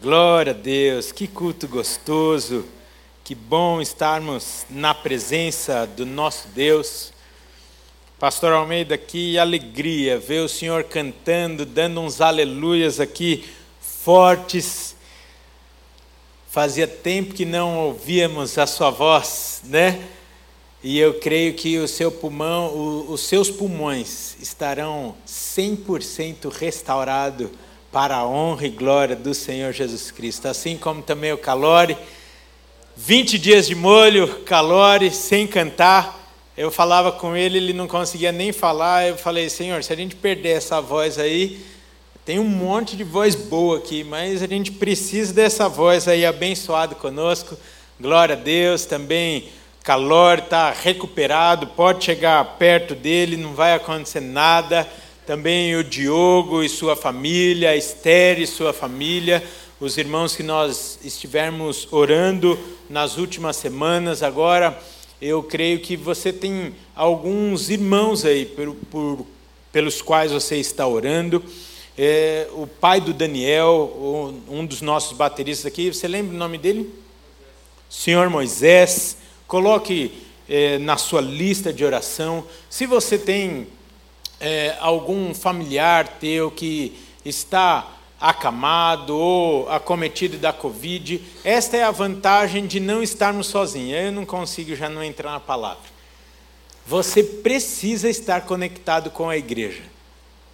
Glória a Deus, que culto gostoso, que bom estarmos na presença do nosso Deus. Pastor Almeida, que alegria ver o Senhor cantando, dando uns aleluias aqui fortes. Fazia tempo que não ouvíamos a sua voz, né? E eu creio que o seu pulmão, o, os seus pulmões estarão 100% restaurados para a honra e glória do Senhor Jesus Cristo. Assim como também o Calore, 20 dias de molho, Calore, sem cantar. Eu falava com ele, ele não conseguia nem falar. Eu falei, Senhor, se a gente perder essa voz aí, tem um monte de voz boa aqui, mas a gente precisa dessa voz aí abençoado conosco. Glória a Deus também. Calor está recuperado, pode chegar perto dele, não vai acontecer nada também o Diogo e sua família, a Esther e sua família, os irmãos que nós estivermos orando nas últimas semanas. Agora, eu creio que você tem alguns irmãos aí por, por, pelos quais você está orando. É, o pai do Daniel, um dos nossos bateristas aqui, você lembra o nome dele? Senhor Moisés. Coloque é, na sua lista de oração. Se você tem é, algum familiar teu que está acamado ou acometido da Covid, esta é a vantagem de não estarmos sozinhos. Eu não consigo já não entrar na palavra. Você precisa estar conectado com a igreja,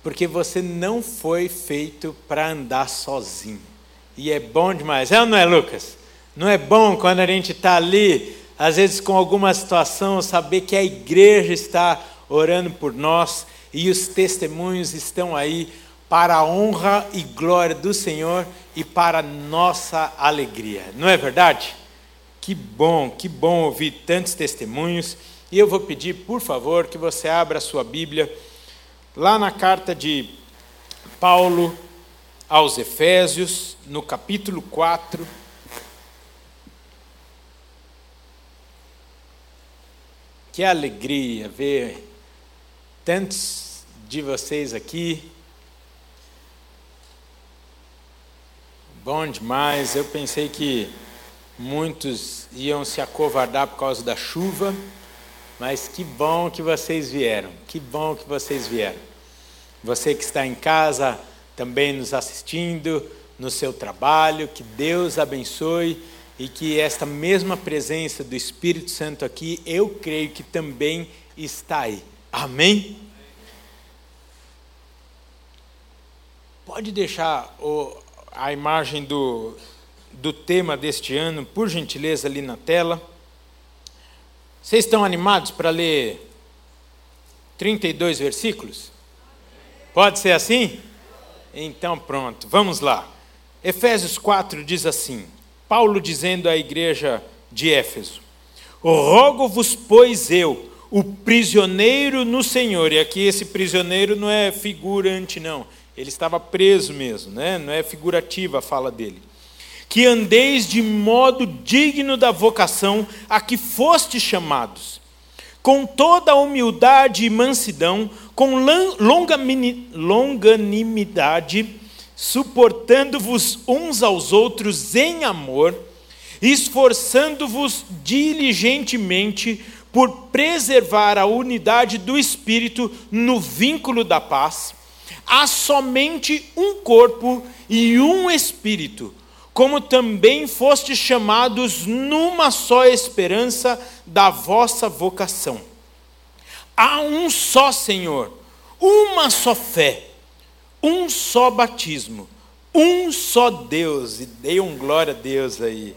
porque você não foi feito para andar sozinho. E é bom demais, é ou não é, Lucas? Não é bom quando a gente está ali, às vezes com alguma situação, saber que a igreja está orando por nós e os testemunhos estão aí para a honra e glória do Senhor e para nossa alegria. Não é verdade? Que bom, que bom ouvir tantos testemunhos. E eu vou pedir, por favor, que você abra a sua Bíblia lá na carta de Paulo aos Efésios, no capítulo 4. Que alegria ver tantos de vocês aqui. Bom demais. Eu pensei que muitos iam se acovardar por causa da chuva, mas que bom que vocês vieram. Que bom que vocês vieram. Você que está em casa também nos assistindo, no seu trabalho, que Deus abençoe e que esta mesma presença do Espírito Santo aqui, eu creio que também está aí. Amém? Pode deixar o, a imagem do, do tema deste ano, por gentileza, ali na tela. Vocês estão animados para ler 32 versículos? Pode ser assim? Então pronto, vamos lá. Efésios 4 diz assim: Paulo dizendo à igreja de Éfeso: Rogo-vos, pois eu, o prisioneiro no Senhor. E aqui esse prisioneiro não é figurante, não. Ele estava preso mesmo, né? não é figurativa a fala dele. Que andeis de modo digno da vocação a que fostes chamados, com toda a humildade e mansidão, com longanimidade, suportando-vos uns aos outros em amor, esforçando-vos diligentemente por preservar a unidade do Espírito no vínculo da paz, há somente um corpo e um Espírito, como também fostes chamados numa só esperança da vossa vocação. Há um só Senhor, uma só fé, um só batismo, um só Deus, e dei um glória a Deus aí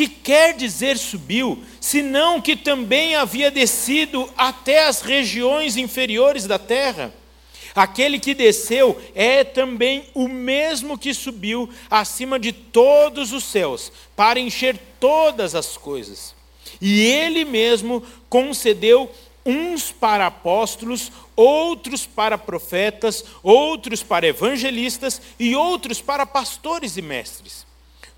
que quer dizer subiu, senão que também havia descido até as regiões inferiores da terra. Aquele que desceu é também o mesmo que subiu acima de todos os céus, para encher todas as coisas. E ele mesmo concedeu uns para apóstolos, outros para profetas, outros para evangelistas e outros para pastores e mestres,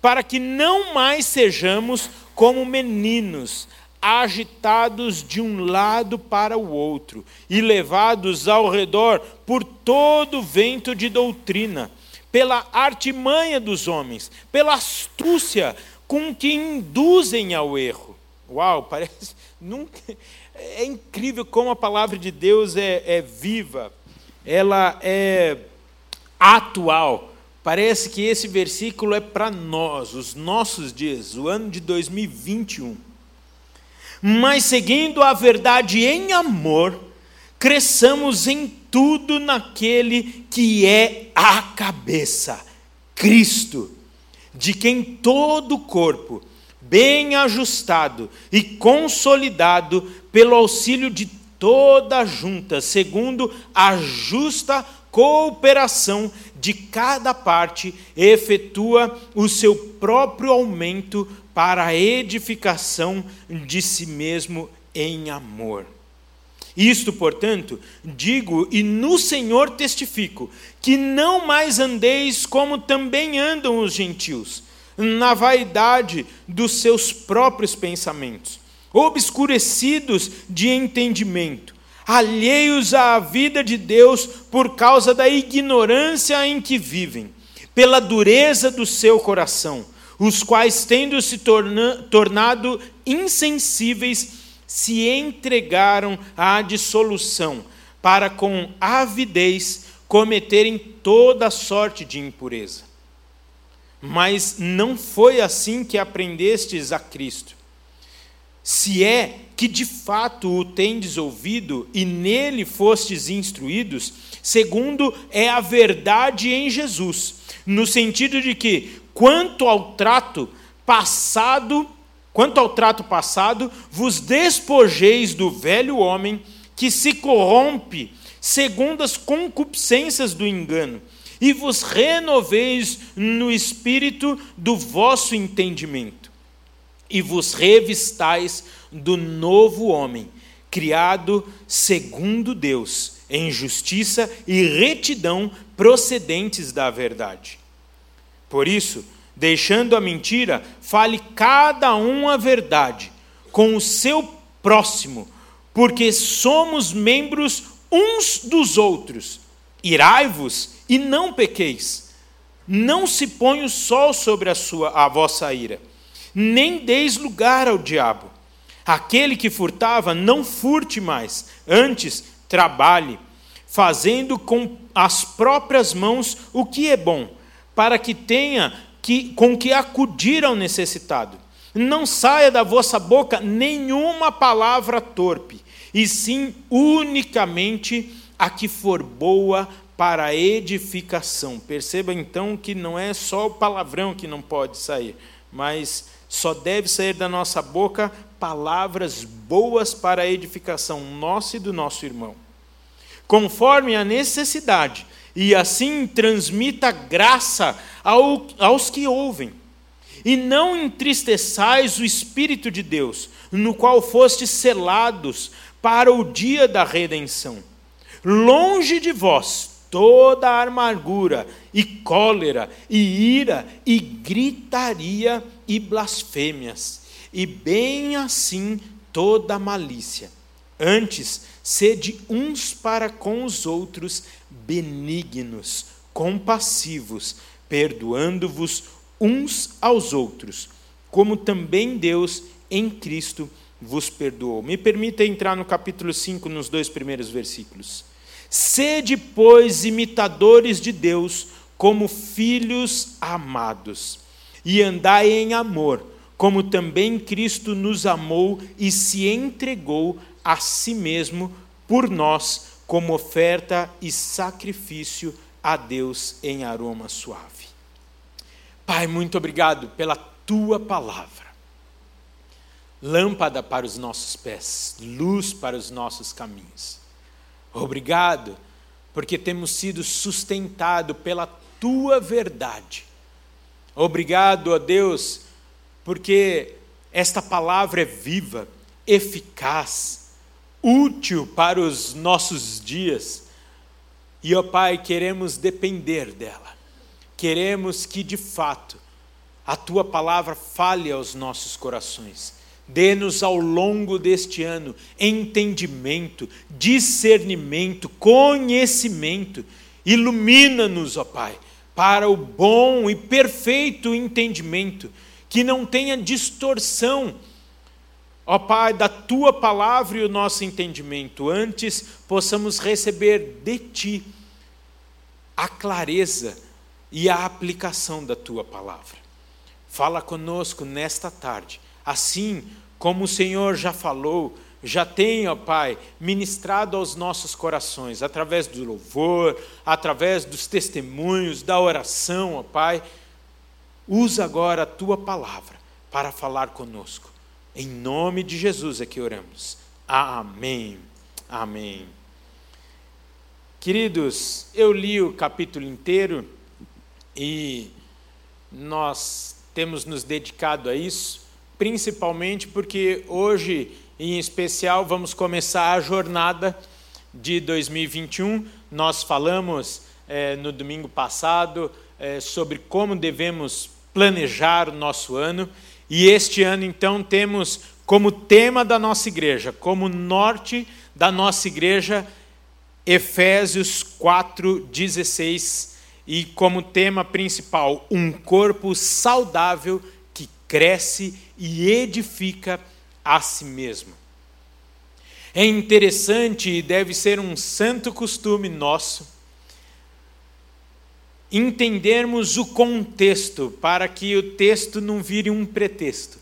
para que não mais sejamos como meninos, agitados de um lado para o outro e levados ao redor por todo vento de doutrina, pela artimanha dos homens, pela astúcia com que induzem ao erro Uau, parece. Nunca, é incrível como a palavra de Deus é, é viva, ela é atual. Parece que esse versículo é para nós, os nossos dias, o ano de 2021. Mas seguindo a verdade em amor, cresçamos em tudo naquele que é a cabeça, Cristo, de quem todo o corpo bem ajustado e consolidado pelo auxílio de toda junta, segundo a justa cooperação de cada parte, efetua o seu próprio aumento para a edificação de si mesmo em amor. Isto, portanto, digo e no Senhor testifico, que não mais andeis como também andam os gentios na vaidade dos seus próprios pensamentos, obscurecidos de entendimento, alheios à vida de Deus por causa da ignorância em que vivem, pela dureza do seu coração, os quais, tendo se torna, tornado insensíveis, se entregaram à dissolução, para com avidez cometerem toda sorte de impureza. Mas não foi assim que aprendestes a Cristo. Se é que de fato o tendes ouvido e nele fostes instruídos, segundo é a verdade em Jesus, no sentido de que, quanto ao trato passado, quanto ao trato passado, vos despojeis do velho homem que se corrompe segundo as concupiscências do engano e vos renoveis no espírito do vosso entendimento, e vos revistais do novo homem, criado segundo Deus, em justiça e retidão procedentes da verdade. Por isso, deixando a mentira, fale cada um a verdade com o seu próximo, porque somos membros uns dos outros. Irai-vos e não pequeis. Não se ponha o sol sobre a, sua, a vossa ira, nem deis lugar ao diabo. Aquele que furtava, não furte mais, antes trabalhe, fazendo com as próprias mãos o que é bom, para que tenha que, com que acudir ao necessitado. Não saia da vossa boca nenhuma palavra torpe, e sim unicamente a que for boa para edificação. Perceba então que não é só o palavrão que não pode sair, mas só deve sair da nossa boca palavras boas para a edificação nossa e do nosso irmão. Conforme a necessidade, e assim transmita graça ao, aos que ouvem. E não entristeçais o Espírito de Deus, no qual fostes selados para o dia da redenção. Longe de vós toda a amargura, e cólera, e ira, e gritaria, e blasfêmias, e bem assim toda malícia. Antes, sede uns para com os outros benignos, compassivos, perdoando-vos uns aos outros, como também Deus em Cristo vos perdoou. Me permita entrar no capítulo 5, nos dois primeiros versículos. Sede, pois, imitadores de Deus, como filhos amados, e andai em amor, como também Cristo nos amou e se entregou a si mesmo por nós, como oferta e sacrifício a Deus em aroma suave. Pai, muito obrigado pela tua palavra. Lâmpada para os nossos pés, luz para os nossos caminhos. Obrigado, porque temos sido sustentado pela tua verdade. Obrigado, ó Deus, porque esta palavra é viva, eficaz, útil para os nossos dias. E, ó Pai, queremos depender dela. Queremos que, de fato, a tua palavra fale aos nossos corações Dê-nos ao longo deste ano entendimento, discernimento, conhecimento. Ilumina-nos, ó Pai, para o bom e perfeito entendimento, que não tenha distorção, ó Pai, da tua palavra e o nosso entendimento. Antes possamos receber de ti a clareza e a aplicação da tua palavra. Fala conosco nesta tarde. Assim, como o Senhor já falou, já tem, ó Pai, ministrado aos nossos corações, através do louvor, através dos testemunhos, da oração, ó Pai. Usa agora a tua palavra para falar conosco. Em nome de Jesus é que oramos. Amém. Amém. Queridos, eu li o capítulo inteiro e nós temos nos dedicado a isso principalmente porque hoje, em especial, vamos começar a jornada de 2021. Nós falamos é, no domingo passado é, sobre como devemos planejar o nosso ano, e este ano, então, temos como tema da nossa igreja, como norte da nossa igreja, Efésios 4,16, e como tema principal, um corpo saudável que cresce e edifica a si mesmo. É interessante e deve ser um santo costume nosso entendermos o contexto para que o texto não vire um pretexto.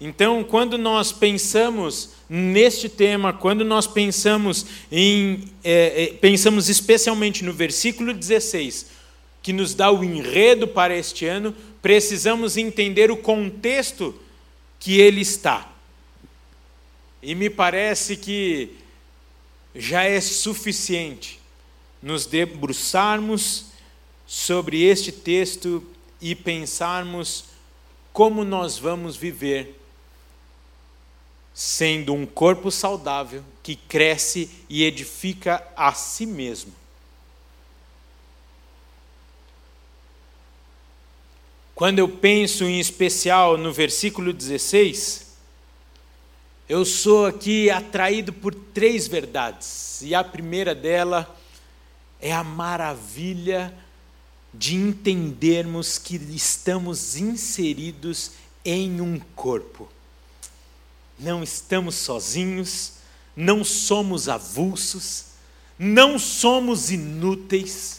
Então, quando nós pensamos neste tema, quando nós pensamos em é, é pensamos especialmente no versículo 16, que nos dá o enredo para este ano, precisamos entender o contexto que ele está. E me parece que já é suficiente nos debruçarmos sobre este texto e pensarmos como nós vamos viver sendo um corpo saudável que cresce e edifica a si mesmo. Quando eu penso em especial no versículo 16, eu sou aqui atraído por três verdades. E a primeira dela é a maravilha de entendermos que estamos inseridos em um corpo. Não estamos sozinhos, não somos avulsos, não somos inúteis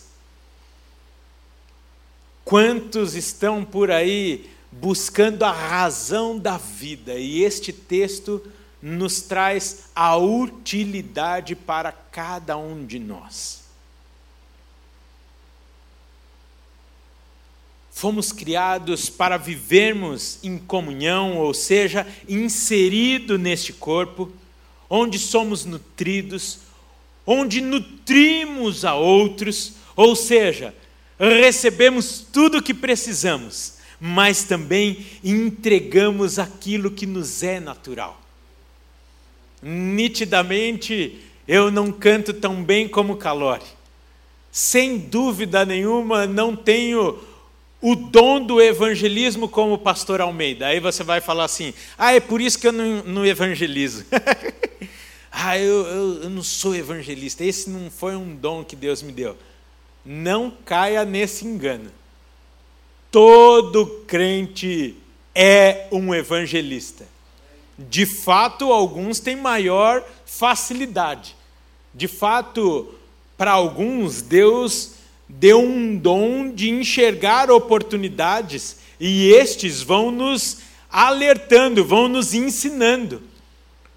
Quantos estão por aí buscando a razão da vida? E este texto nos traz a utilidade para cada um de nós. Fomos criados para vivermos em comunhão, ou seja, inserido neste corpo, onde somos nutridos, onde nutrimos a outros, ou seja, recebemos tudo o que precisamos, mas também entregamos aquilo que nos é natural. Nitidamente, eu não canto tão bem como Calore. Sem dúvida nenhuma, não tenho o dom do evangelismo como pastor Almeida. Aí você vai falar assim: ah, é por isso que eu não, não evangelizo. ah, eu, eu, eu não sou evangelista. Esse não foi um dom que Deus me deu. Não caia nesse engano. Todo crente é um evangelista. De fato, alguns têm maior facilidade. De fato, para alguns, Deus deu um dom de enxergar oportunidades e estes vão nos alertando, vão nos ensinando.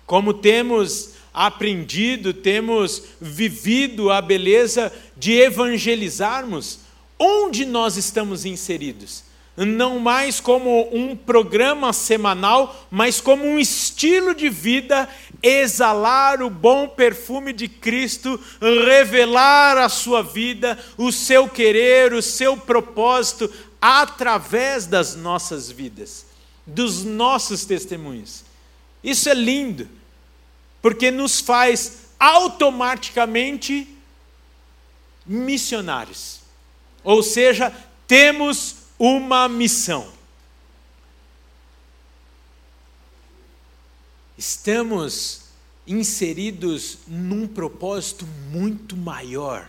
Como temos aprendido, temos vivido a beleza de evangelizarmos onde nós estamos inseridos. Não mais como um programa semanal, mas como um estilo de vida, exalar o bom perfume de Cristo, revelar a sua vida, o seu querer, o seu propósito, através das nossas vidas, dos nossos testemunhos. Isso é lindo porque nos faz automaticamente missionários. Ou seja, temos uma missão. Estamos inseridos num propósito muito maior.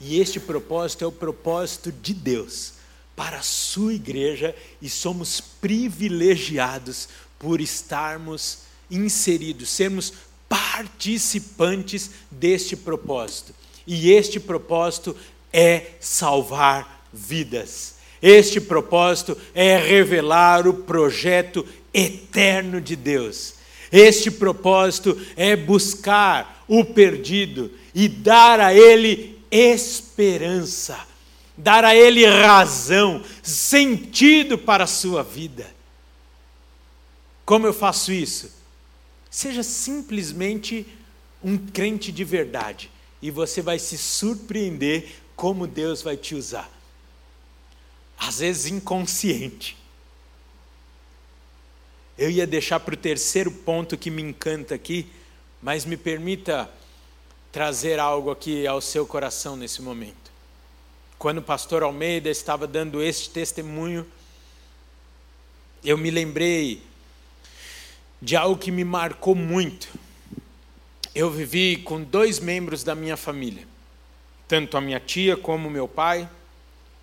E este propósito é o propósito de Deus para a sua igreja e somos privilegiados por estarmos inseridos, sermos participantes deste propósito. E este propósito é salvar vidas. Este propósito é revelar o projeto eterno de Deus. Este propósito é buscar o perdido e dar a ele esperança, dar a ele razão, sentido para a sua vida. Como eu faço isso? Seja simplesmente um crente de verdade e você vai se surpreender como Deus vai te usar. Às vezes inconsciente. Eu ia deixar para o terceiro ponto que me encanta aqui, mas me permita trazer algo aqui ao seu coração nesse momento. Quando o pastor Almeida estava dando este testemunho, eu me lembrei de algo que me marcou muito. Eu vivi com dois membros da minha família, tanto a minha tia como meu pai.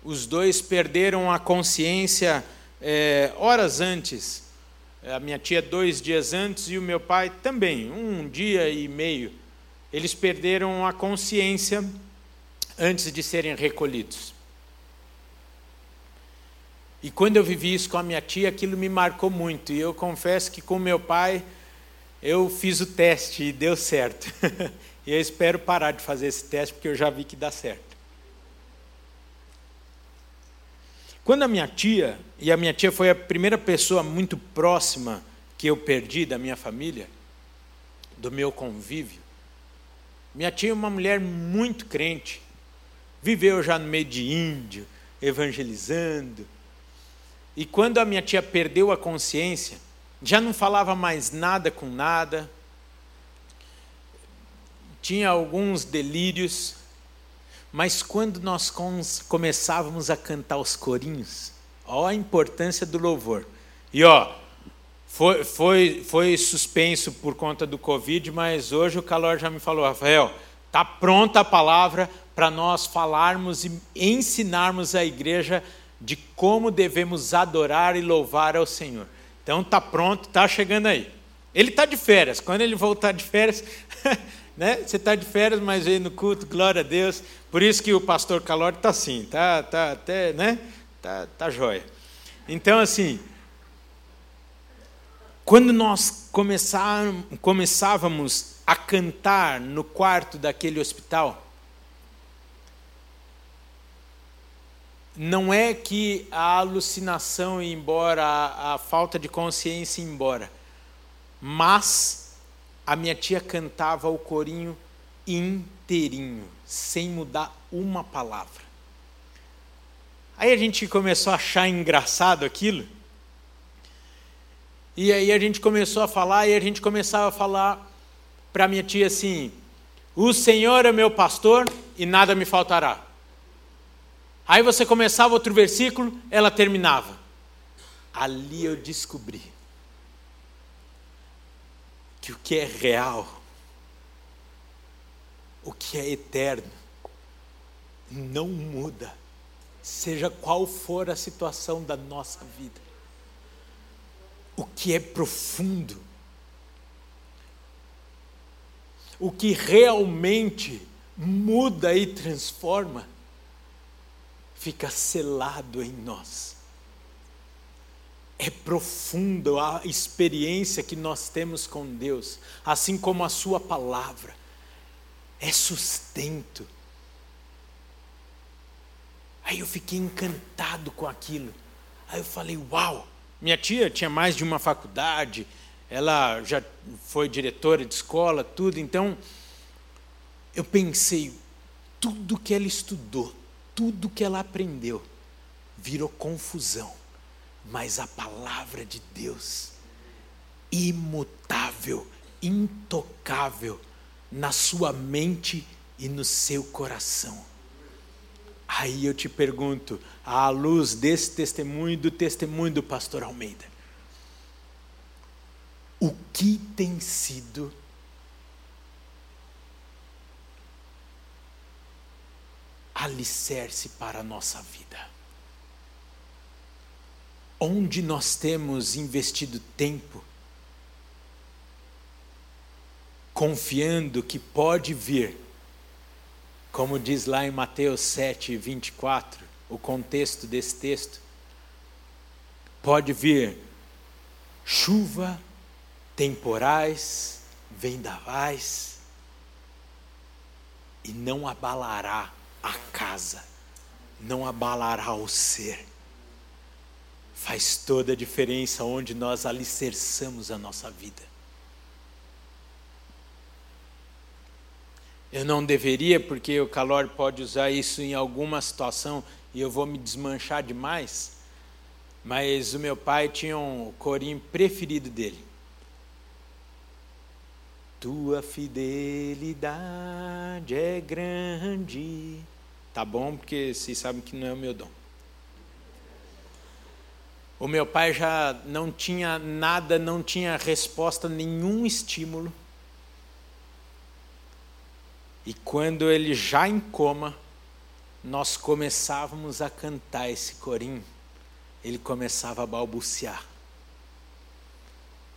Os dois perderam a consciência é, horas antes. A minha tia, dois dias antes, e o meu pai também, um dia e meio. Eles perderam a consciência antes de serem recolhidos. E quando eu vivi isso com a minha tia, aquilo me marcou muito. E eu confesso que com meu pai, eu fiz o teste e deu certo. e eu espero parar de fazer esse teste, porque eu já vi que dá certo. Quando a minha tia, e a minha tia foi a primeira pessoa muito próxima que eu perdi da minha família, do meu convívio, minha tia é uma mulher muito crente, viveu já no meio de índio, evangelizando, e quando a minha tia perdeu a consciência, já não falava mais nada com nada, tinha alguns delírios, mas quando nós começávamos a cantar os corinhos, ó a importância do louvor. E ó, foi, foi, foi suspenso por conta do Covid, mas hoje o calor já me falou, Rafael, está pronta a palavra para nós falarmos e ensinarmos a igreja de como devemos adorar e louvar ao Senhor. Então está pronto, está chegando aí. Ele está de férias. Quando ele voltar de férias, né? Você está de férias, mas veio no culto, glória a Deus. Por isso que o pastor Calori está assim, tá, tá até, né? Tá, tá jóia. Então assim, quando nós começávamos a cantar no quarto daquele hospital, não é que a alucinação ia embora, a, a falta de consciência ia embora, mas a minha tia cantava o corinho inteirinho, sem mudar uma palavra. Aí a gente começou a achar engraçado aquilo. E aí a gente começou a falar, e a gente começava a falar para minha tia assim: O Senhor é meu pastor e nada me faltará. Aí você começava outro versículo, ela terminava. Ali eu descobri que o que é real, o que é eterno, não muda, seja qual for a situação da nossa vida. O que é profundo, o que realmente muda e transforma, fica selado em nós. É profunda a experiência que nós temos com Deus, assim como a Sua palavra. É sustento. Aí eu fiquei encantado com aquilo. Aí eu falei: Uau! Minha tia tinha mais de uma faculdade, ela já foi diretora de escola, tudo. Então, eu pensei: tudo que ela estudou, tudo que ela aprendeu, virou confusão. Mas a palavra de Deus, imutável, intocável, na sua mente e no seu coração. Aí eu te pergunto, à luz desse testemunho e do testemunho do pastor Almeida, o que tem sido alicerce para a nossa vida? Onde nós temos investido tempo, confiando que pode vir, como diz lá em Mateus 7, 24, o contexto desse texto, pode vir chuva, temporais, vendavais, e não abalará a casa, não abalará o ser. Faz toda a diferença onde nós alicerçamos a nossa vida. Eu não deveria, porque o calor pode usar isso em alguma situação e eu vou me desmanchar demais. Mas o meu pai tinha um corinho preferido dele. Tua fidelidade é grande. Tá bom, porque vocês sabem que não é o meu dom. O meu pai já não tinha nada, não tinha resposta, nenhum estímulo. E quando ele já em coma, nós começávamos a cantar esse corinho, ele começava a balbuciar.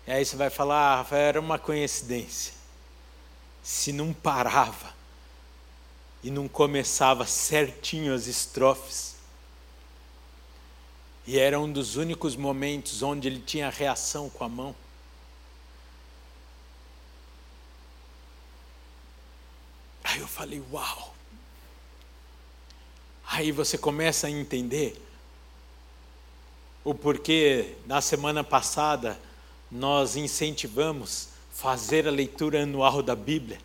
E aí você vai falar, ah, Rafael, era uma coincidência. Se não parava e não começava certinho as estrofes, e era um dos únicos momentos onde ele tinha reação com a mão. Aí eu falei, uau! Aí você começa a entender o porquê na semana passada nós incentivamos fazer a leitura anual da Bíblia.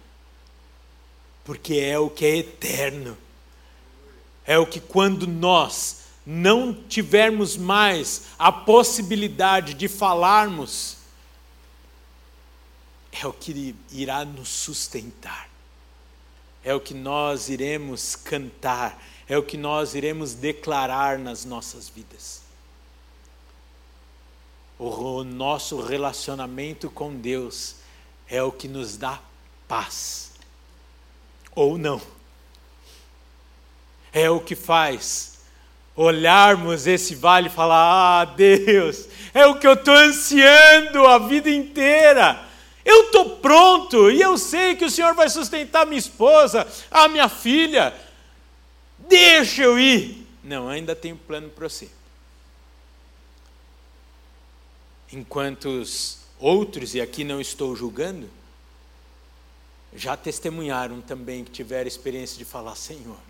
Porque é o que é eterno. É o que quando nós não tivermos mais a possibilidade de falarmos, é o que irá nos sustentar é o que nós iremos cantar, é o que nós iremos declarar nas nossas vidas. O nosso relacionamento com Deus é o que nos dá paz, ou não. É o que faz olharmos esse vale e falar: Ah, Deus, é o que eu estou ansiando a vida inteira eu estou pronto e eu sei que o Senhor vai sustentar minha esposa, a minha filha. Deixa eu ir. Não, ainda tenho plano para você. Enquanto os outros, e aqui não estou julgando, já testemunharam também que tiveram experiência de falar: Senhor,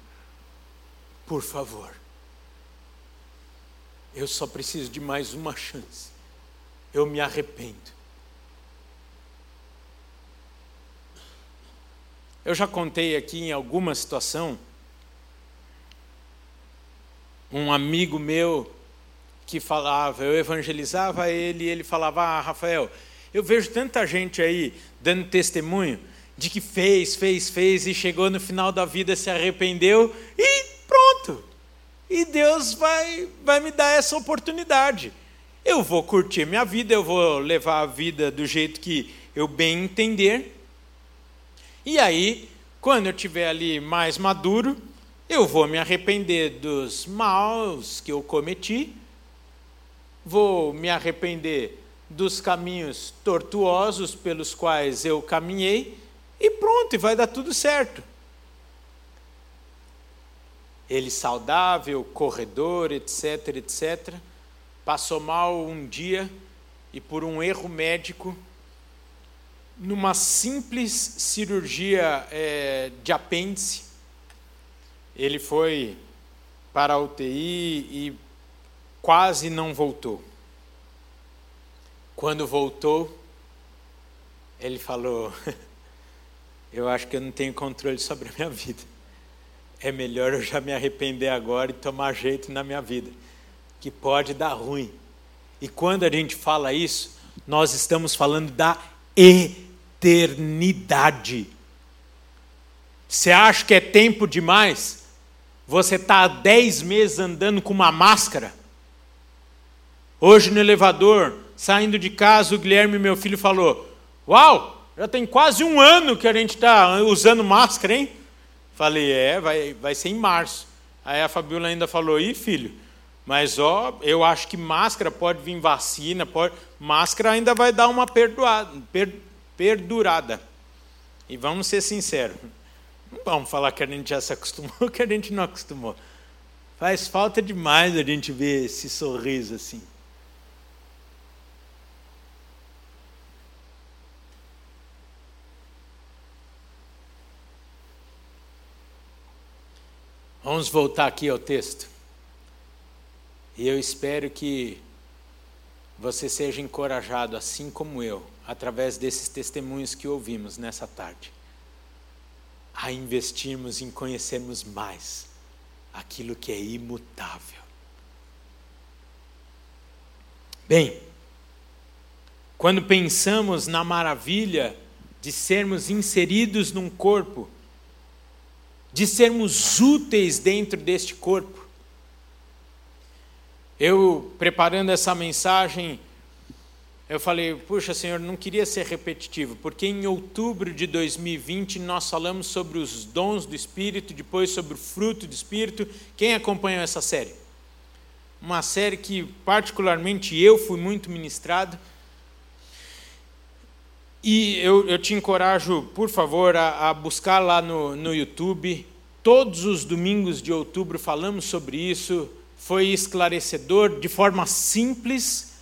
por favor, eu só preciso de mais uma chance. Eu me arrependo. Eu já contei aqui em alguma situação um amigo meu que falava, eu evangelizava ele e ele falava: Ah, Rafael, eu vejo tanta gente aí dando testemunho de que fez, fez, fez e chegou no final da vida, se arrependeu e. E Deus vai, vai me dar essa oportunidade. Eu vou curtir minha vida, eu vou levar a vida do jeito que eu bem entender. E aí, quando eu estiver ali mais maduro, eu vou me arrepender dos maus que eu cometi, vou me arrepender dos caminhos tortuosos pelos quais eu caminhei, e pronto, vai dar tudo certo. Ele saudável, corredor, etc, etc, passou mal um dia e por um erro médico, numa simples cirurgia é, de apêndice, ele foi para a UTI e quase não voltou. Quando voltou, ele falou: Eu acho que eu não tenho controle sobre a minha vida. É melhor eu já me arrepender agora e tomar jeito na minha vida, que pode dar ruim. E quando a gente fala isso, nós estamos falando da eternidade. Você acha que é tempo demais? Você está há dez meses andando com uma máscara? Hoje no elevador, saindo de casa, o Guilherme, meu filho, falou: Uau, já tem quase um ano que a gente está usando máscara, hein? Falei: É, vai, vai ser em março. Aí a Fabiola ainda falou: Ih, filho, mas ó, eu acho que máscara pode vir vacina, pode, máscara ainda vai dar uma perdoada, per, perdurada. E vamos ser sinceros, não vamos falar que a gente já se acostumou, que a gente não acostumou. Faz falta demais a gente ver esse sorriso assim. Vamos voltar aqui ao texto. E eu espero que você seja encorajado, assim como eu, através desses testemunhos que ouvimos nessa tarde, a investirmos em conhecermos mais aquilo que é imutável. Bem, quando pensamos na maravilha de sermos inseridos num corpo de sermos úteis dentro deste corpo. Eu, preparando essa mensagem, eu falei, puxa, Senhor, não queria ser repetitivo, porque em outubro de 2020 nós falamos sobre os dons do Espírito, depois sobre o fruto do Espírito. Quem acompanhou essa série? Uma série que, particularmente, eu fui muito ministrado. E eu, eu te encorajo, por favor, a, a buscar lá no, no YouTube. Todos os domingos de outubro falamos sobre isso. Foi esclarecedor, de forma simples,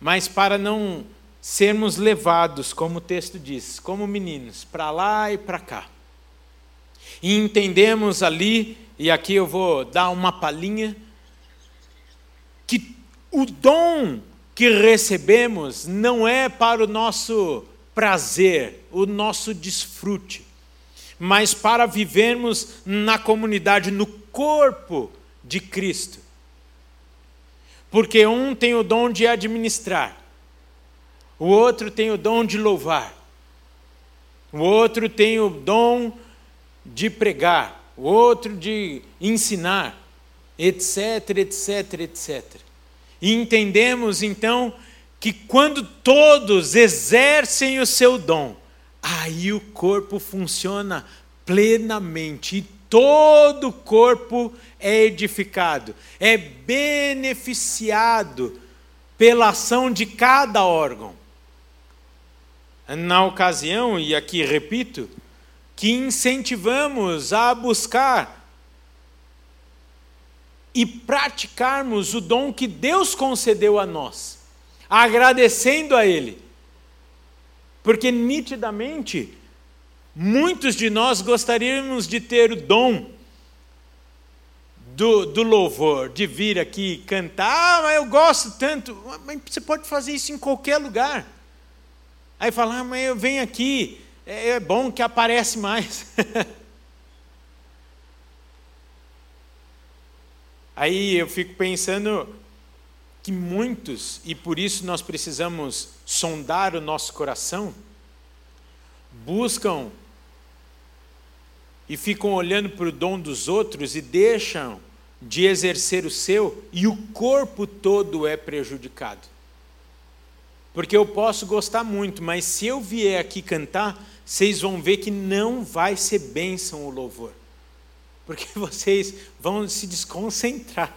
mas para não sermos levados, como o texto diz, como meninos, para lá e para cá. E entendemos ali, e aqui eu vou dar uma palhinha, que o dom que recebemos não é para o nosso prazer, o nosso desfrute, mas para vivermos na comunidade, no corpo de Cristo. Porque um tem o dom de administrar, o outro tem o dom de louvar, o outro tem o dom de pregar, o outro de ensinar, etc, etc, etc. E entendemos então que quando todos exercem o seu dom, aí o corpo funciona plenamente e todo o corpo é edificado, é beneficiado pela ação de cada órgão. Na ocasião, e aqui repito, que incentivamos a buscar e praticarmos o dom que Deus concedeu a nós agradecendo a Ele. Porque nitidamente, muitos de nós gostaríamos de ter o dom do, do louvor, de vir aqui cantar, ah, mas eu gosto tanto. Mas você pode fazer isso em qualquer lugar. Aí falar, ah, mas eu venho aqui, é, é bom que aparece mais. Aí eu fico pensando que muitos, e por isso nós precisamos sondar o nosso coração, buscam e ficam olhando para o dom dos outros e deixam de exercer o seu, e o corpo todo é prejudicado. Porque eu posso gostar muito, mas se eu vier aqui cantar, vocês vão ver que não vai ser bênção o louvor. Porque vocês vão se desconcentrar.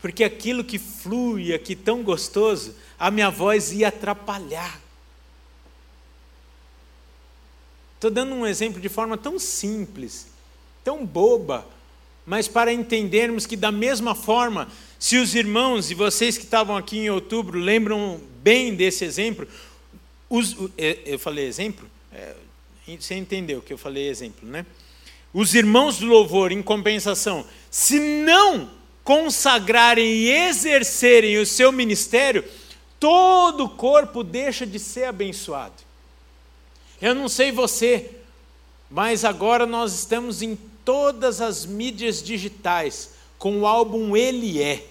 Porque aquilo que flui aqui tão gostoso, a minha voz ia atrapalhar. Estou dando um exemplo de forma tão simples, tão boba, mas para entendermos que, da mesma forma, se os irmãos e vocês que estavam aqui em outubro lembram bem desse exemplo, os, eu falei exemplo? É, você entendeu que eu falei exemplo, né? Os irmãos do louvor, em compensação, se não consagrarem e exercerem o seu ministério, todo o corpo deixa de ser abençoado. Eu não sei você, mas agora nós estamos em todas as mídias digitais com o álbum Ele É.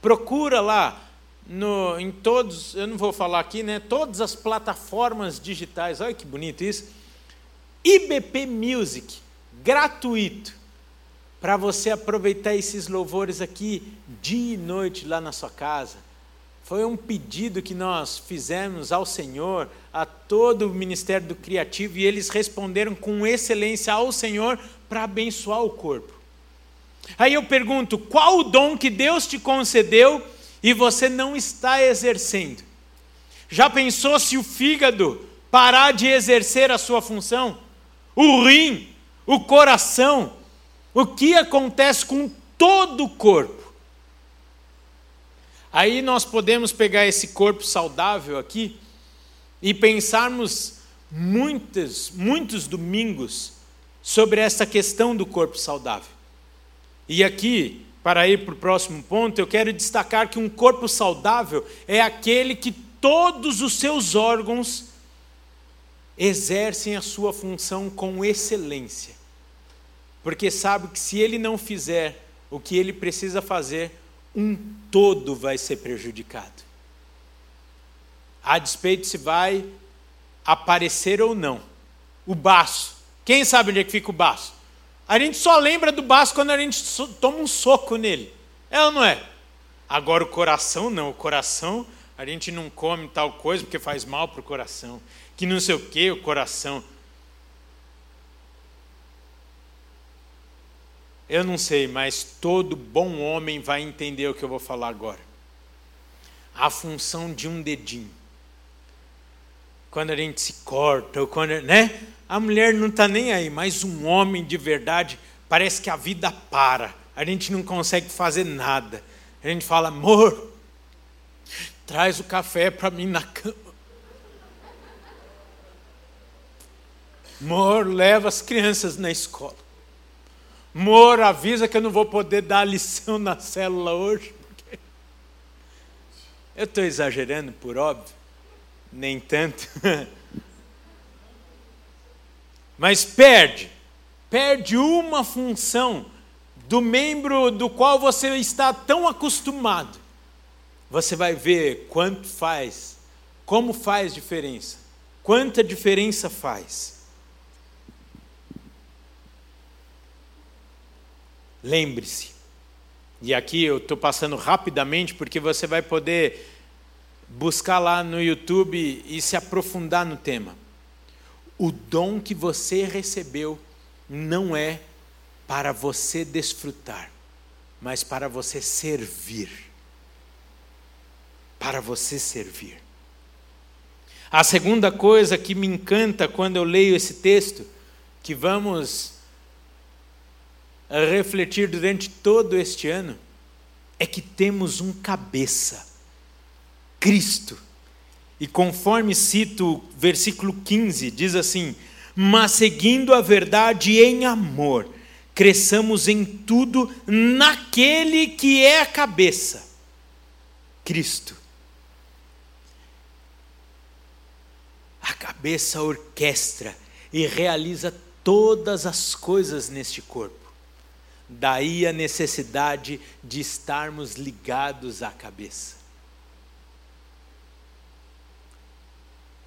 Procura lá no, em todos, eu não vou falar aqui, né? Todas as plataformas digitais. Olha que bonito isso. IBP Music, gratuito, para você aproveitar esses louvores aqui dia e noite lá na sua casa. Foi um pedido que nós fizemos ao Senhor, a todo o ministério do Criativo, e eles responderam com excelência ao Senhor para abençoar o corpo. Aí eu pergunto: qual o dom que Deus te concedeu e você não está exercendo? Já pensou se o fígado parar de exercer a sua função? O rim, o coração, o que acontece com todo o corpo? Aí nós podemos pegar esse corpo saudável aqui e pensarmos muitos, muitos domingos sobre essa questão do corpo saudável. E aqui, para ir para o próximo ponto, eu quero destacar que um corpo saudável é aquele que todos os seus órgãos exercem a sua função com excelência. Porque sabe que se ele não fizer o que ele precisa fazer, um todo vai ser prejudicado. A despeito se vai aparecer ou não. O baço. Quem sabe onde é que fica o baço? A gente só lembra do baço quando a gente toma um soco nele. É ou não é? Agora o coração não. O coração a gente não come tal coisa porque faz mal para o coração. Que não sei o que, o coração. Eu não sei, mas todo bom homem vai entender o que eu vou falar agora. A função de um dedinho. Quando a gente se corta, ou quando, né? A mulher não está nem aí, mas um homem de verdade, parece que a vida para. A gente não consegue fazer nada. A gente fala, amor, traz o café para mim na cama. Amor, leva as crianças na escola. Moro, avisa que eu não vou poder dar lição na célula hoje. Porque... Eu estou exagerando, por óbvio, nem tanto. Mas perde, perde uma função do membro do qual você está tão acostumado. Você vai ver quanto faz, como faz diferença, quanta diferença faz. Lembre-se, e aqui eu estou passando rapidamente porque você vai poder buscar lá no YouTube e se aprofundar no tema. O dom que você recebeu não é para você desfrutar, mas para você servir. Para você servir. A segunda coisa que me encanta quando eu leio esse texto, que vamos a refletir durante todo este ano é que temos um cabeça, Cristo. E conforme cito o versículo 15, diz assim: Mas seguindo a verdade em amor, cresçamos em tudo naquele que é a cabeça, Cristo. A cabeça orquestra e realiza todas as coisas neste corpo. Daí a necessidade de estarmos ligados à cabeça.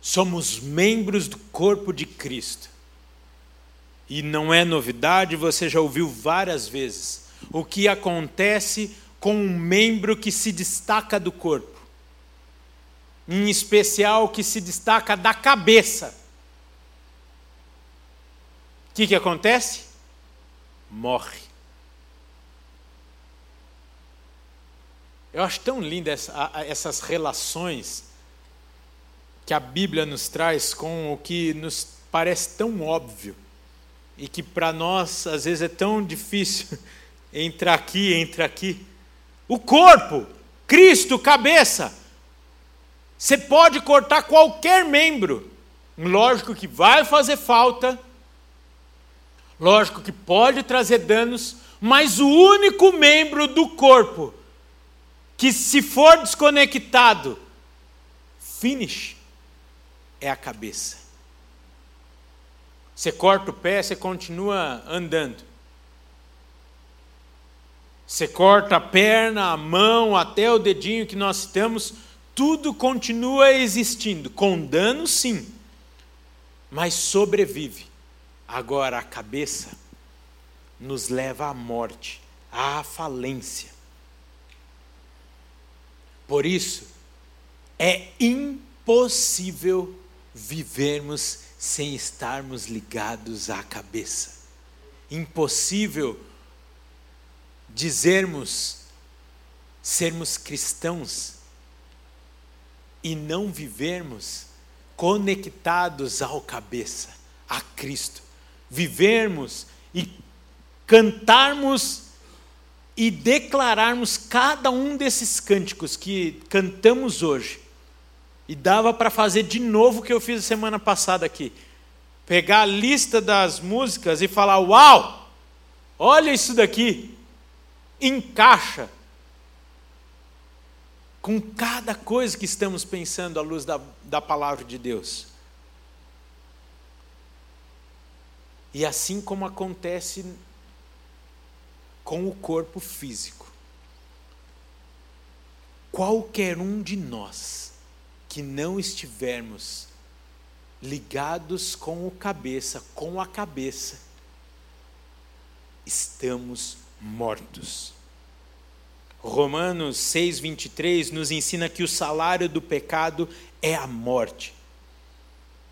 Somos membros do corpo de Cristo. E não é novidade, você já ouviu várias vezes o que acontece com um membro que se destaca do corpo, em especial que se destaca da cabeça. O que, que acontece? Morre. Eu acho tão lindas essas relações que a Bíblia nos traz com o que nos parece tão óbvio. e que para nós às vezes é tão difícil entrar aqui, entrar aqui. O corpo, Cristo, cabeça. Você pode cortar qualquer membro. Lógico que vai fazer falta, lógico que pode trazer danos, mas o único membro do corpo que, se for desconectado, finish, é a cabeça. Você corta o pé, você continua andando. Você corta a perna, a mão, até o dedinho que nós citamos, tudo continua existindo, com dano sim, mas sobrevive. Agora a cabeça nos leva à morte, à falência. Por isso, é impossível vivermos sem estarmos ligados à cabeça. Impossível dizermos, sermos cristãos e não vivermos conectados ao cabeça, a Cristo. Vivermos e cantarmos e declararmos cada um desses cânticos que cantamos hoje. E dava para fazer de novo o que eu fiz semana passada aqui. Pegar a lista das músicas e falar: Uau! Olha isso daqui! Encaixa com cada coisa que estamos pensando à luz da, da palavra de Deus. E assim como acontece com o corpo físico. Qualquer um de nós que não estivermos ligados com o cabeça, com a cabeça, estamos mortos. Romanos 6:23 nos ensina que o salário do pecado é a morte.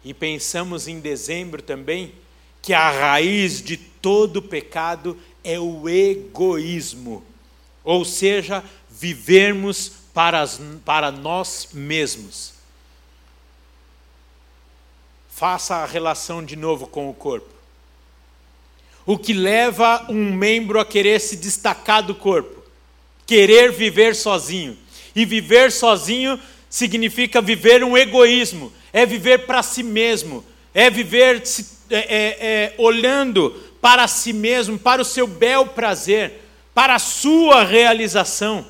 E pensamos em dezembro também que a raiz de todo pecado é o egoísmo, ou seja, vivermos para, as, para nós mesmos. Faça a relação de novo com o corpo. O que leva um membro a querer se destacar do corpo? Querer viver sozinho. E viver sozinho significa viver um egoísmo, é viver para si mesmo, é viver é, é, é, olhando para si mesmo, para o seu bel prazer, para a sua realização.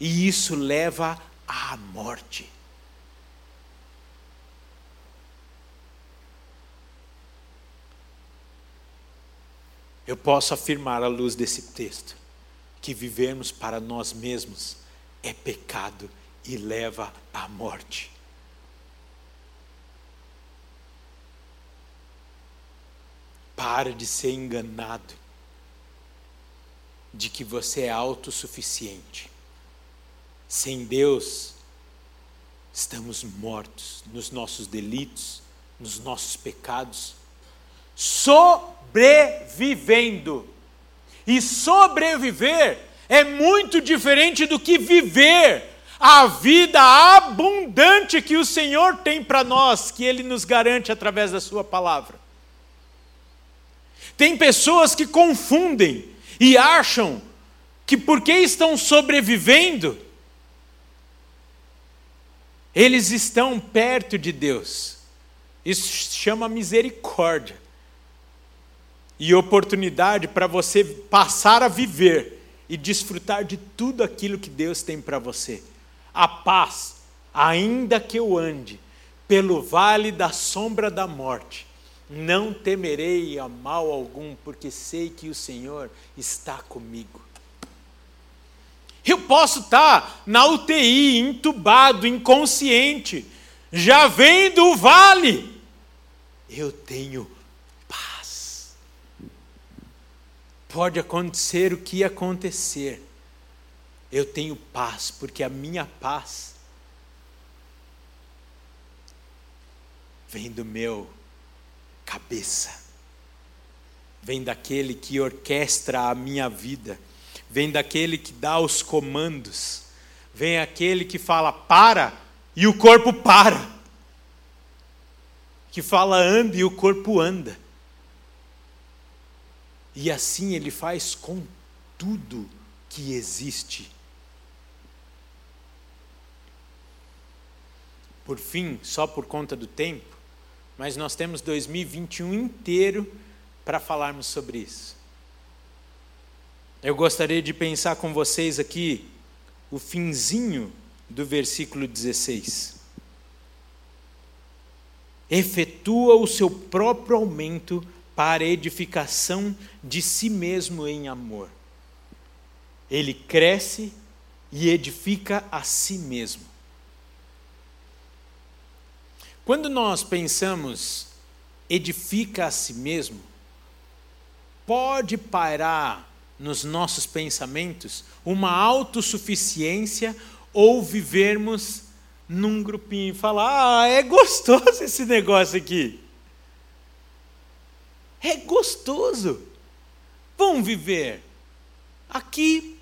E isso leva à morte. Eu posso afirmar à luz desse texto que vivermos para nós mesmos é pecado e leva à morte. Para de ser enganado de que você é autossuficiente. Sem Deus, estamos mortos nos nossos delitos, nos nossos pecados, sobrevivendo. E sobreviver é muito diferente do que viver a vida abundante que o Senhor tem para nós, que Ele nos garante através da Sua palavra. Tem pessoas que confundem e acham que porque estão sobrevivendo, eles estão perto de Deus. Isso chama misericórdia. E oportunidade para você passar a viver e desfrutar de tudo aquilo que Deus tem para você. A paz, ainda que eu ande pelo vale da sombra da morte, não temerei a mal algum, porque sei que o Senhor está comigo. Eu posso estar na UTI, entubado, inconsciente, já vendo o vale. Eu tenho paz. Pode acontecer o que acontecer. Eu tenho paz, porque a minha paz vem do meu cabeça. Vem daquele que orquestra a minha vida, vem daquele que dá os comandos, vem aquele que fala para e o corpo para, que fala anda e o corpo anda. E assim ele faz com tudo que existe. Por fim, só por conta do tempo, mas nós temos 2021 inteiro para falarmos sobre isso. Eu gostaria de pensar com vocês aqui o finzinho do versículo 16. Efetua o seu próprio aumento para edificação de si mesmo em amor. Ele cresce e edifica a si mesmo. Quando nós pensamos edifica a si mesmo, pode parar nos nossos pensamentos uma autossuficiência ou vivermos num grupinho e falar: ah, é gostoso esse negócio aqui. É gostoso. Vamos viver aqui,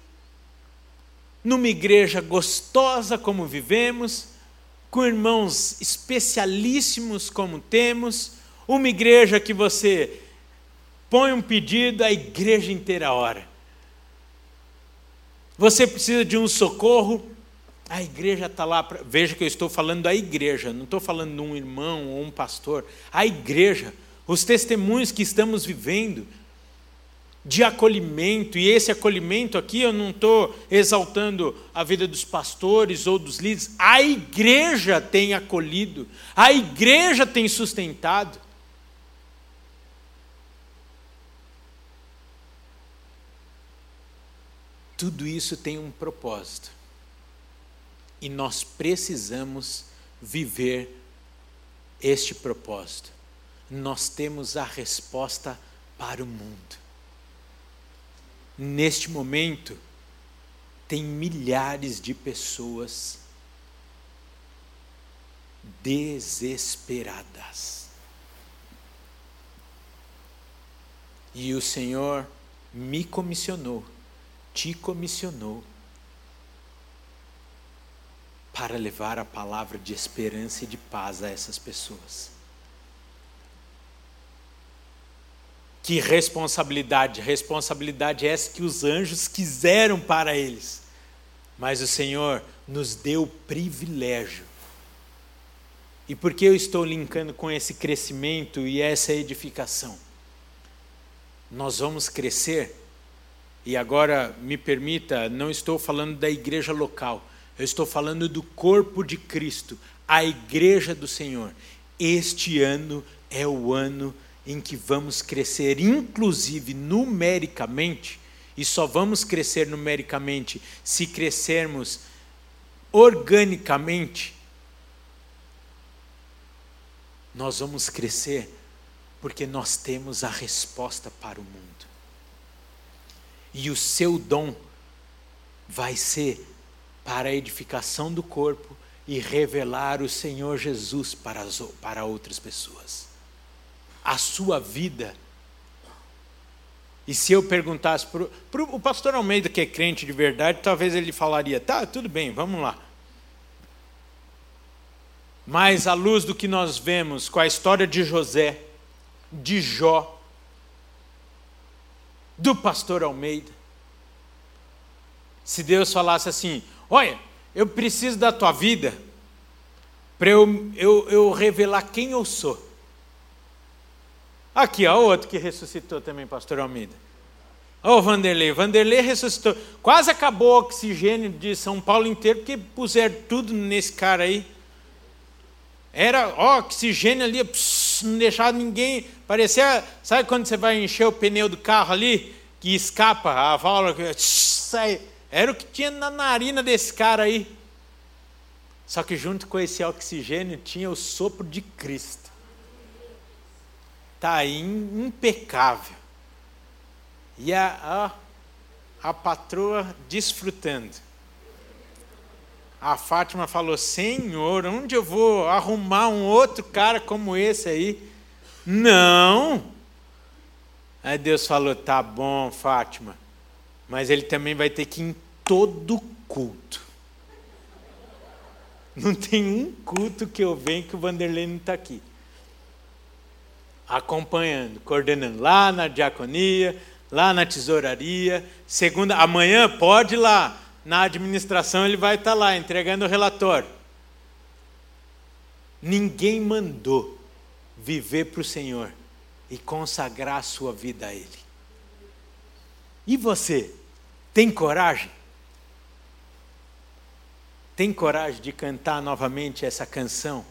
numa igreja gostosa como vivemos, com irmãos especialíssimos como temos, uma igreja que você põe um pedido, a igreja inteira ora. Você precisa de um socorro, a igreja está lá. Pra... Veja que eu estou falando da igreja, não estou falando de um irmão ou um pastor. A igreja, os testemunhos que estamos vivendo de acolhimento, e esse acolhimento aqui eu não estou exaltando a vida dos pastores ou dos líderes, a igreja tem acolhido, a igreja tem sustentado. Tudo isso tem um propósito. E nós precisamos viver este propósito. Nós temos a resposta para o mundo. Neste momento, tem milhares de pessoas desesperadas. E o Senhor me comissionou te comissionou para levar a palavra de esperança e de paz a essas pessoas. Que responsabilidade! Responsabilidade essa que os anjos quiseram para eles, mas o Senhor nos deu privilégio. E por que eu estou linkando com esse crescimento e essa edificação? Nós vamos crescer e agora me permita, não estou falando da igreja local, eu estou falando do corpo de Cristo, a igreja do Senhor. Este ano é o ano em que vamos crescer, inclusive numericamente, e só vamos crescer numericamente se crescermos organicamente. Nós vamos crescer porque nós temos a resposta para o mundo e o seu dom vai ser para a edificação do corpo e revelar o Senhor Jesus para, as, para outras pessoas. A sua vida. E se eu perguntasse para o pastor Almeida, que é crente de verdade, talvez ele falaria: tá, tudo bem, vamos lá. Mas à luz do que nós vemos com a história de José, de Jó, do pastor Almeida. Se Deus falasse assim: Olha, eu preciso da tua vida para eu, eu, eu revelar quem eu sou. Aqui, ó, outro que ressuscitou também, pastor Almeida. Ó, o Vanderlei. Vanderlei ressuscitou. Quase acabou o oxigênio de São Paulo inteiro, porque puseram tudo nesse cara aí. Era ó, oxigênio ali, pss, não deixava ninguém. Parecia, sabe quando você vai encher o pneu do carro ali, que escapa a válvula, que sai. Era o que tinha na narina desse cara aí. Só que junto com esse oxigênio tinha o sopro de Cristo. Está aí impecável. E a, a, a patroa desfrutando. A Fátima falou: Senhor, onde eu vou arrumar um outro cara como esse aí? Não. Aí Deus falou: Tá bom, Fátima, mas ele também vai ter que ir em todo culto. Não tem um culto que eu venho que o Vanderlei não está aqui. Acompanhando, coordenando lá na diaconia, lá na tesouraria. Segunda, amanhã pode ir lá. Na administração ele vai estar lá entregando o relatório. Ninguém mandou viver para o Senhor e consagrar a sua vida a Ele. E você, tem coragem? Tem coragem de cantar novamente essa canção?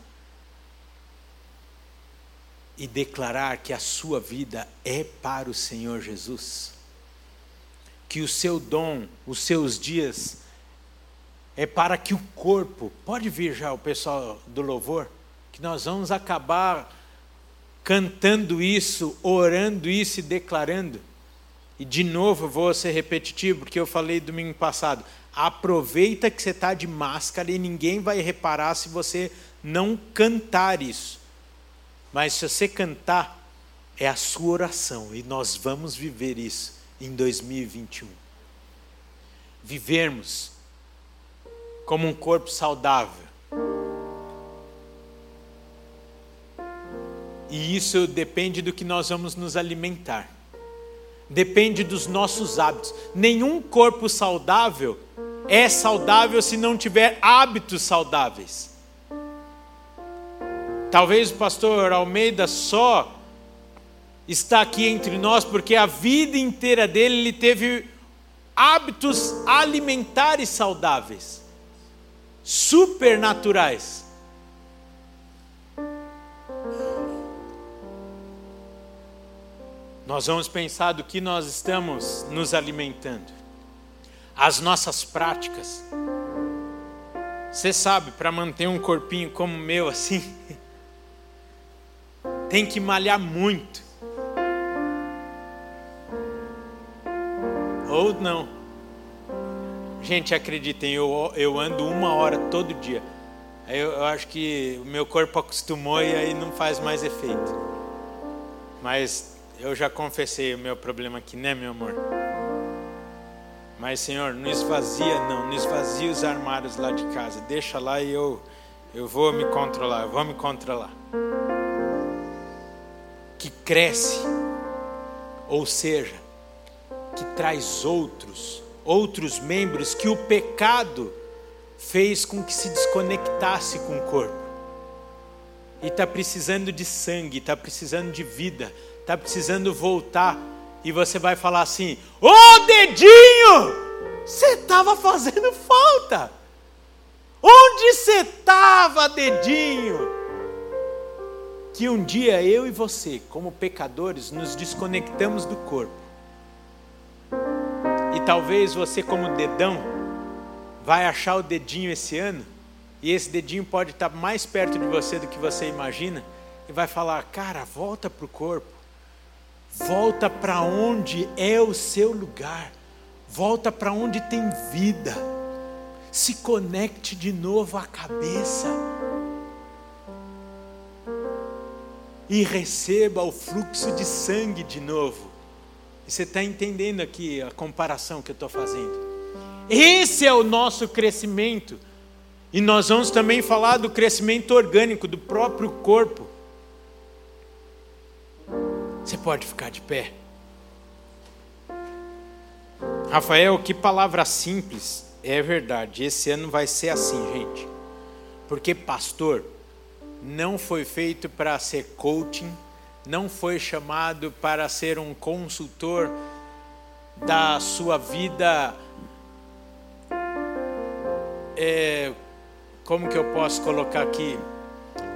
E declarar que a sua vida é para o Senhor Jesus? Que o seu dom, os seus dias, é para que o corpo, pode vir já o pessoal do louvor, que nós vamos acabar cantando isso, orando isso e declarando e de novo vou ser repetitivo, porque eu falei domingo passado. Aproveita que você está de máscara e ninguém vai reparar se você não cantar isso. Mas se você cantar, é a sua oração e nós vamos viver isso em 2021. Vivermos como um corpo saudável. E isso depende do que nós vamos nos alimentar depende dos nossos hábitos. Nenhum corpo saudável é saudável se não tiver hábitos saudáveis. Talvez o pastor Almeida só está aqui entre nós porque a vida inteira dele ele teve hábitos alimentares saudáveis, supernaturais. nós vamos pensar do que nós estamos nos alimentando, as nossas práticas. Você sabe, para manter um corpinho como o meu assim, tem que malhar muito. Ou não. Gente, acreditem, eu, eu ando uma hora todo dia. Eu, eu acho que o meu corpo acostumou e aí não faz mais efeito. Mas eu já confessei o meu problema aqui, né, meu amor? Mas, Senhor, não esvazia, não, não esvazia os armários lá de casa. Deixa lá e eu, eu vou me controlar, eu vou me controlar. Que cresce, ou seja, que traz outros, outros membros que o pecado fez com que se desconectasse com o corpo. E está precisando de sangue, está precisando de vida, está precisando voltar, e você vai falar assim: Ô oh, dedinho, você estava fazendo falta. Onde você estava, dedinho? Que um dia eu e você, como pecadores, nos desconectamos do corpo. E talvez você, como dedão, vai achar o dedinho esse ano, e esse dedinho pode estar mais perto de você do que você imagina, e vai falar: Cara, volta para o corpo Volta para onde é o seu lugar. Volta para onde tem vida. Se conecte de novo à cabeça. E receba o fluxo de sangue de novo. E você está entendendo aqui a comparação que eu estou fazendo? Esse é o nosso crescimento. E nós vamos também falar do crescimento orgânico do próprio corpo. Você pode ficar de pé. Rafael, que palavra simples. É verdade, esse ano vai ser assim, gente. Porque pastor não foi feito para ser coaching, não foi chamado para ser um consultor da sua vida. É, como que eu posso colocar aqui?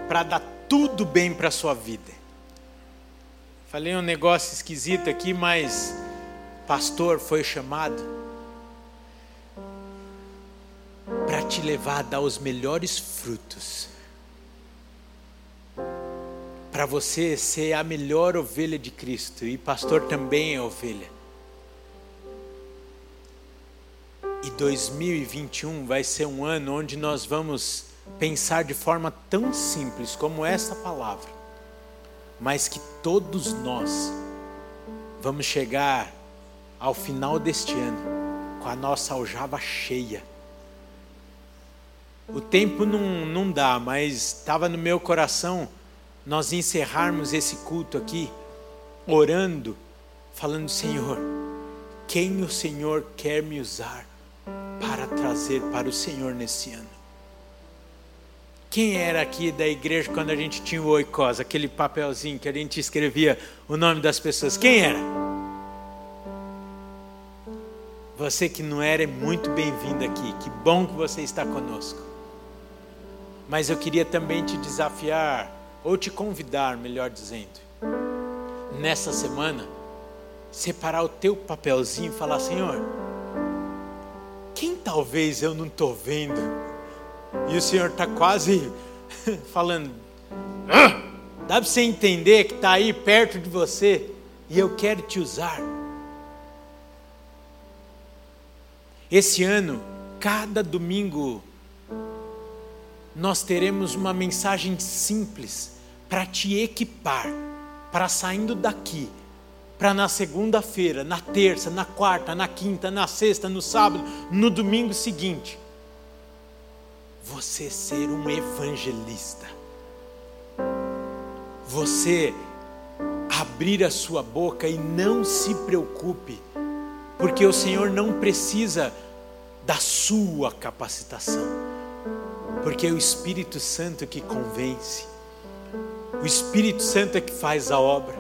Para dar tudo bem para a sua vida. Falei um negócio esquisito aqui, mas pastor foi chamado para te levar a dar os melhores frutos. Para você ser a melhor ovelha de Cristo, e pastor também é ovelha. E 2021 vai ser um ano onde nós vamos pensar de forma tão simples como essa palavra mas que todos nós vamos chegar ao final deste ano com a nossa aljava cheia. O tempo não, não dá, mas estava no meu coração nós encerrarmos esse culto aqui, orando, falando: Senhor, quem o Senhor quer me usar para trazer para o Senhor nesse ano. Quem era aqui da igreja quando a gente tinha o oicós, aquele papelzinho que a gente escrevia o nome das pessoas? Quem era? Você que não era é muito bem-vindo aqui. Que bom que você está conosco. Mas eu queria também te desafiar, ou te convidar, melhor dizendo, nessa semana, separar o teu papelzinho e falar: Senhor, quem talvez eu não estou vendo? E o Senhor está quase falando: dá para você entender que está aí perto de você e eu quero te usar. Esse ano, cada domingo, nós teremos uma mensagem simples para te equipar, para saindo daqui, para na segunda-feira, na terça, na quarta, na quinta, na sexta, no sábado, no domingo seguinte, você ser um evangelista. Você abrir a sua boca e não se preocupe, porque o Senhor não precisa da sua capacitação, porque é o Espírito Santo que convence, o Espírito Santo é que faz a obra,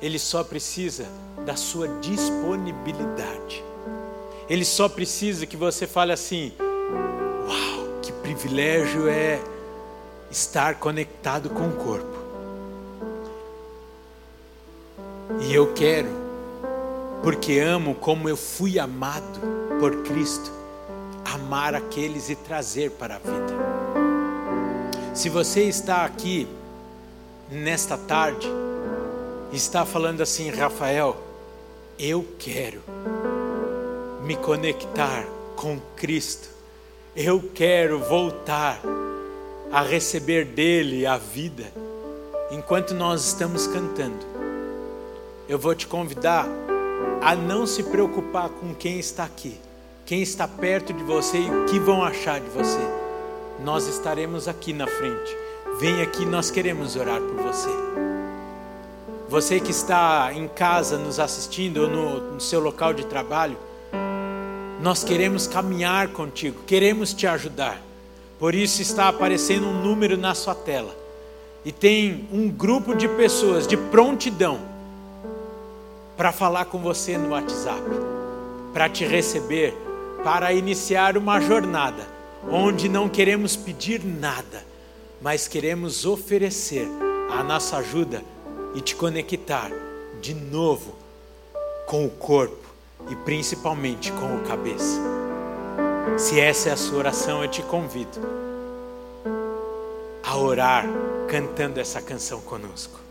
ele só precisa da sua disponibilidade, ele só precisa que você fale assim: privilégio é estar conectado com o corpo. E eu quero, porque amo como eu fui amado por Cristo, amar aqueles e trazer para a vida. Se você está aqui nesta tarde, está falando assim, Rafael, eu quero me conectar com Cristo eu quero voltar a receber dele a vida. Enquanto nós estamos cantando, eu vou te convidar a não se preocupar com quem está aqui, quem está perto de você e o que vão achar de você. Nós estaremos aqui na frente. Vem aqui, nós queremos orar por você. Você que está em casa nos assistindo ou no, no seu local de trabalho, nós queremos caminhar contigo, queremos te ajudar. Por isso está aparecendo um número na sua tela. E tem um grupo de pessoas de prontidão para falar com você no WhatsApp, para te receber, para iniciar uma jornada onde não queremos pedir nada, mas queremos oferecer a nossa ajuda e te conectar de novo com o corpo e principalmente com o cabeça. Se essa é a sua oração, eu te convido a orar cantando essa canção conosco.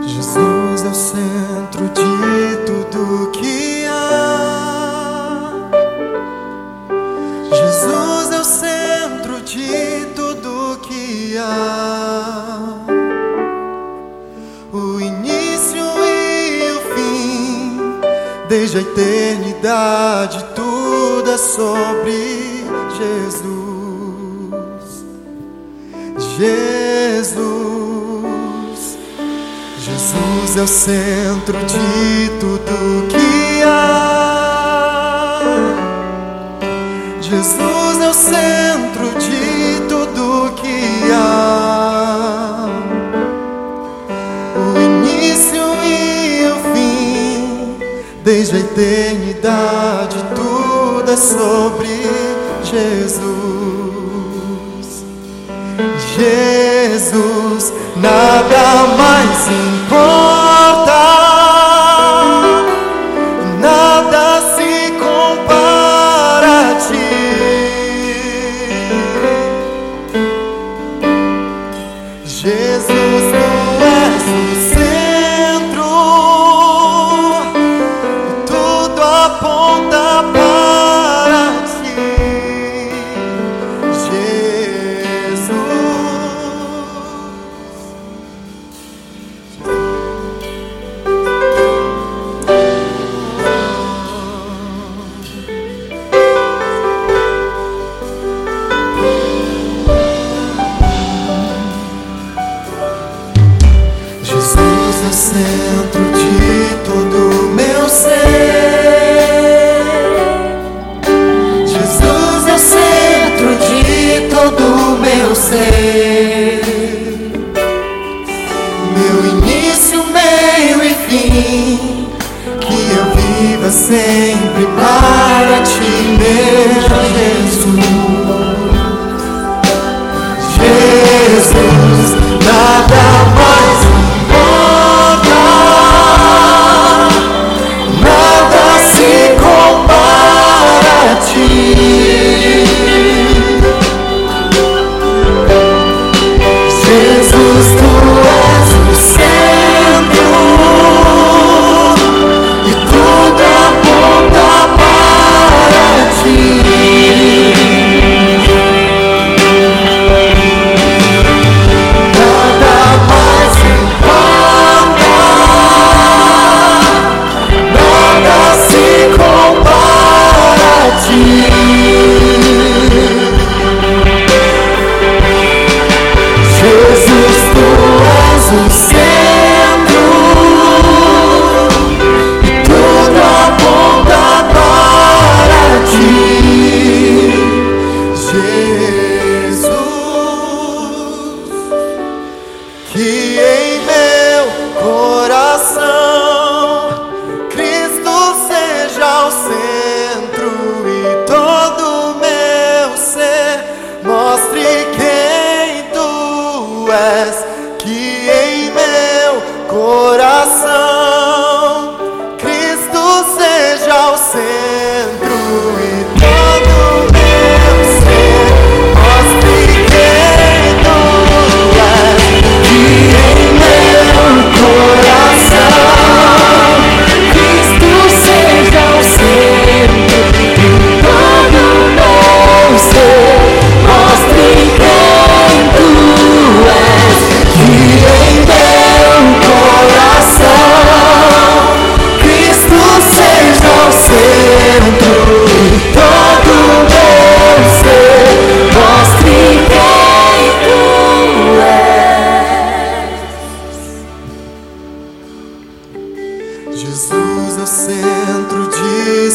Jesus é o centro de tudo que há. Jesus é o centro de tudo que há. desde a eternidade, tudo é sobre Jesus. Jesus, Jesus é o centro de tudo que há. Jesus é o centro de tudo que há. O início e o fim, desde a eternidade, tudo é sobre Jesus. Mais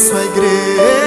sua igreja.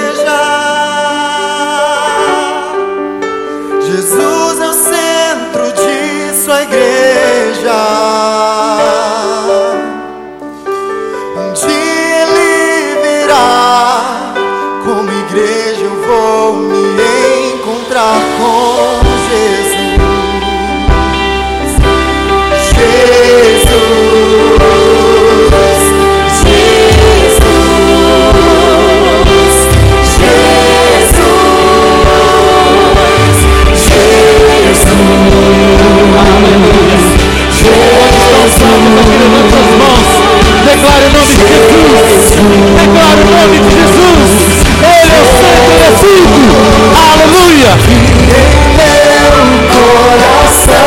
Jesus. Ele é o centro, ele é. Aleluia. meu coração,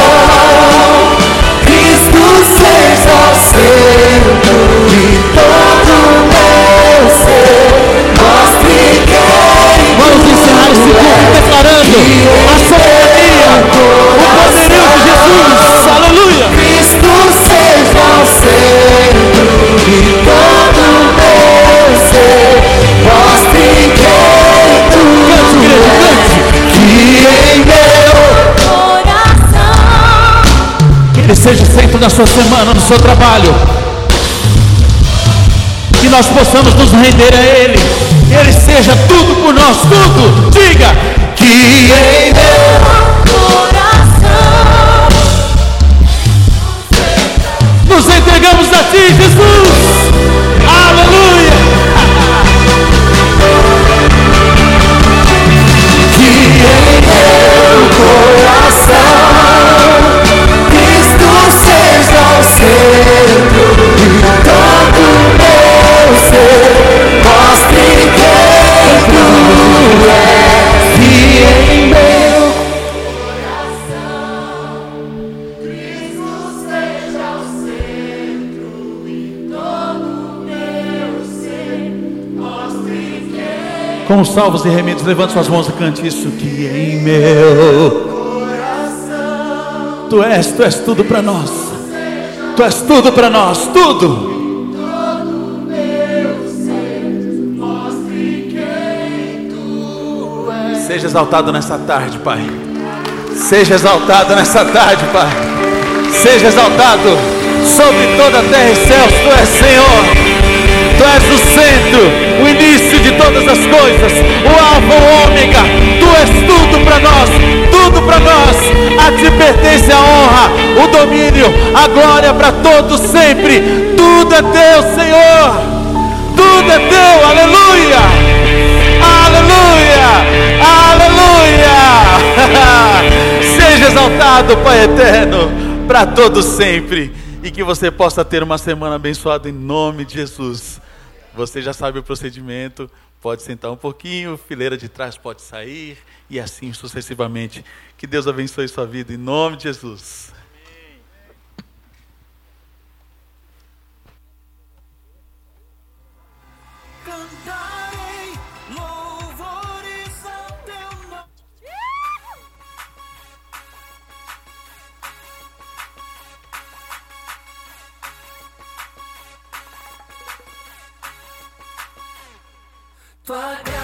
Cristo seja o centro de todo meu ser. Mostre quem Vamos encerrar esse culto declarando a soberania, seja o centro da sua semana, do seu trabalho. Que nós possamos nos render a Ele. Ele seja tudo por nós, tudo. Diga que em nos Com os salvos e remidos, levante suas mãos e cante isso que em meu Tu és, tu és tudo para nós. Tu és tudo para nós, tudo. Seja exaltado nessa tarde, Pai. Seja exaltado nessa tarde, Pai. Seja exaltado sobre toda a terra e céus. Tu és Senhor. Tu és o centro. o início todas as coisas, o Alfa, o Ômega. Tu és tudo para nós, tudo para nós. A ti pertence a honra, o domínio, a glória para todos sempre. Tudo é teu, Senhor. Tudo é teu, aleluia. Aleluia, aleluia. Seja exaltado, Pai eterno, para todos sempre. E que você possa ter uma semana abençoada em nome de Jesus. Você já sabe o procedimento, pode sentar um pouquinho, fileira de trás pode sair e assim sucessivamente. Que Deus abençoe sua vida em nome de Jesus. Tua graça me alcança.